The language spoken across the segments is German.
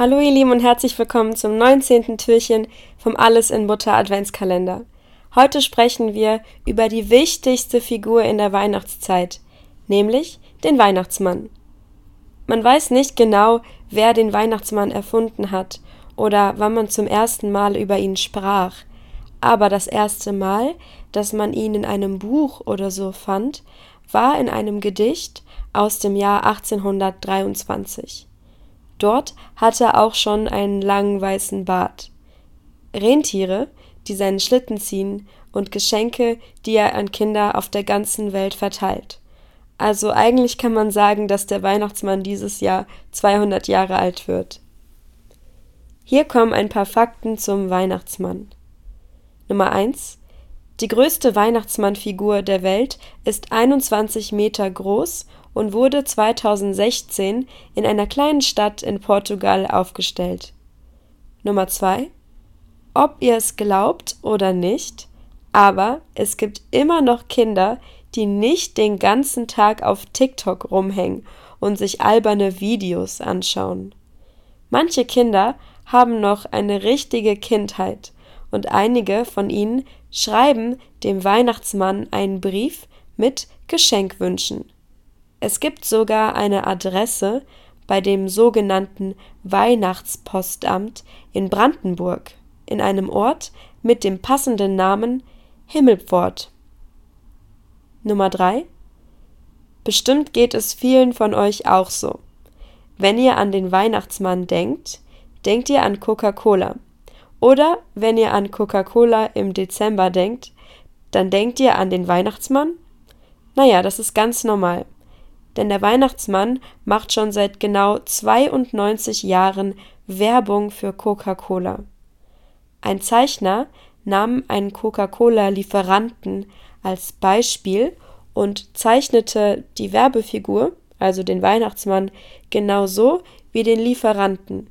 Hallo ihr Lieben und herzlich willkommen zum 19. Türchen vom Alles in Butter Adventskalender. Heute sprechen wir über die wichtigste Figur in der Weihnachtszeit, nämlich den Weihnachtsmann. Man weiß nicht genau, wer den Weihnachtsmann erfunden hat oder wann man zum ersten Mal über ihn sprach, aber das erste Mal, dass man ihn in einem Buch oder so fand, war in einem Gedicht aus dem Jahr 1823. Dort hatte er auch schon einen langen weißen Bart. Rentiere, die seinen Schlitten ziehen, und Geschenke, die er an Kinder auf der ganzen Welt verteilt. Also eigentlich kann man sagen, dass der Weihnachtsmann dieses Jahr 200 Jahre alt wird. Hier kommen ein paar Fakten zum Weihnachtsmann. Nummer 1. Die größte Weihnachtsmannfigur der Welt ist 21 Meter groß und wurde 2016 in einer kleinen Stadt in Portugal aufgestellt. Nummer 2. Ob ihr es glaubt oder nicht, aber es gibt immer noch Kinder, die nicht den ganzen Tag auf TikTok rumhängen und sich alberne Videos anschauen. Manche Kinder haben noch eine richtige Kindheit und einige von ihnen schreiben dem Weihnachtsmann einen Brief mit Geschenkwünschen. Es gibt sogar eine Adresse bei dem sogenannten Weihnachtspostamt in Brandenburg, in einem Ort mit dem passenden Namen Himmelpfort. Nummer 3. Bestimmt geht es vielen von euch auch so. Wenn ihr an den Weihnachtsmann denkt, denkt ihr an Coca-Cola. Oder wenn ihr an Coca-Cola im Dezember denkt, dann denkt ihr an den Weihnachtsmann? Naja, das ist ganz normal denn der Weihnachtsmann macht schon seit genau 92 Jahren Werbung für Coca-Cola. Ein Zeichner nahm einen Coca-Cola-Lieferanten als Beispiel und zeichnete die Werbefigur, also den Weihnachtsmann, genauso wie den Lieferanten.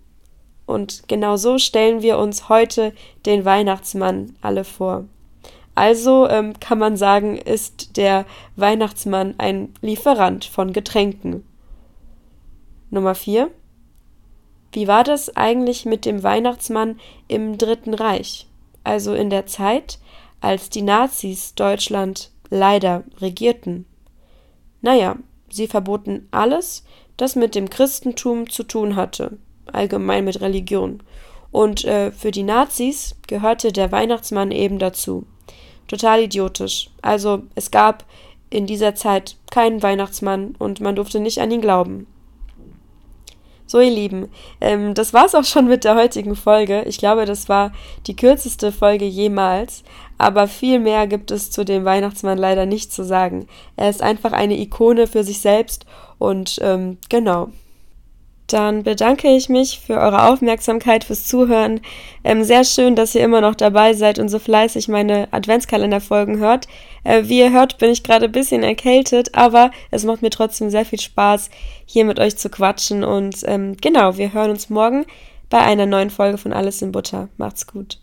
Und genauso stellen wir uns heute den Weihnachtsmann alle vor. Also ähm, kann man sagen, ist der Weihnachtsmann ein Lieferant von Getränken. Nummer 4. Wie war das eigentlich mit dem Weihnachtsmann im Dritten Reich? Also in der Zeit, als die Nazis Deutschland leider regierten. Naja, sie verboten alles, das mit dem Christentum zu tun hatte, allgemein mit Religion. Und äh, für die Nazis gehörte der Weihnachtsmann eben dazu. Total idiotisch. Also es gab in dieser Zeit keinen Weihnachtsmann und man durfte nicht an ihn glauben. So, ihr Lieben, ähm, das war's auch schon mit der heutigen Folge. Ich glaube, das war die kürzeste Folge jemals. Aber viel mehr gibt es zu dem Weihnachtsmann leider nicht zu sagen. Er ist einfach eine Ikone für sich selbst und ähm, genau. Dann bedanke ich mich für eure Aufmerksamkeit, fürs Zuhören. Ähm, sehr schön, dass ihr immer noch dabei seid und so fleißig meine Adventskalenderfolgen hört. Äh, wie ihr hört, bin ich gerade ein bisschen erkältet, aber es macht mir trotzdem sehr viel Spaß, hier mit euch zu quatschen. Und ähm, genau, wir hören uns morgen bei einer neuen Folge von Alles in Butter. Macht's gut.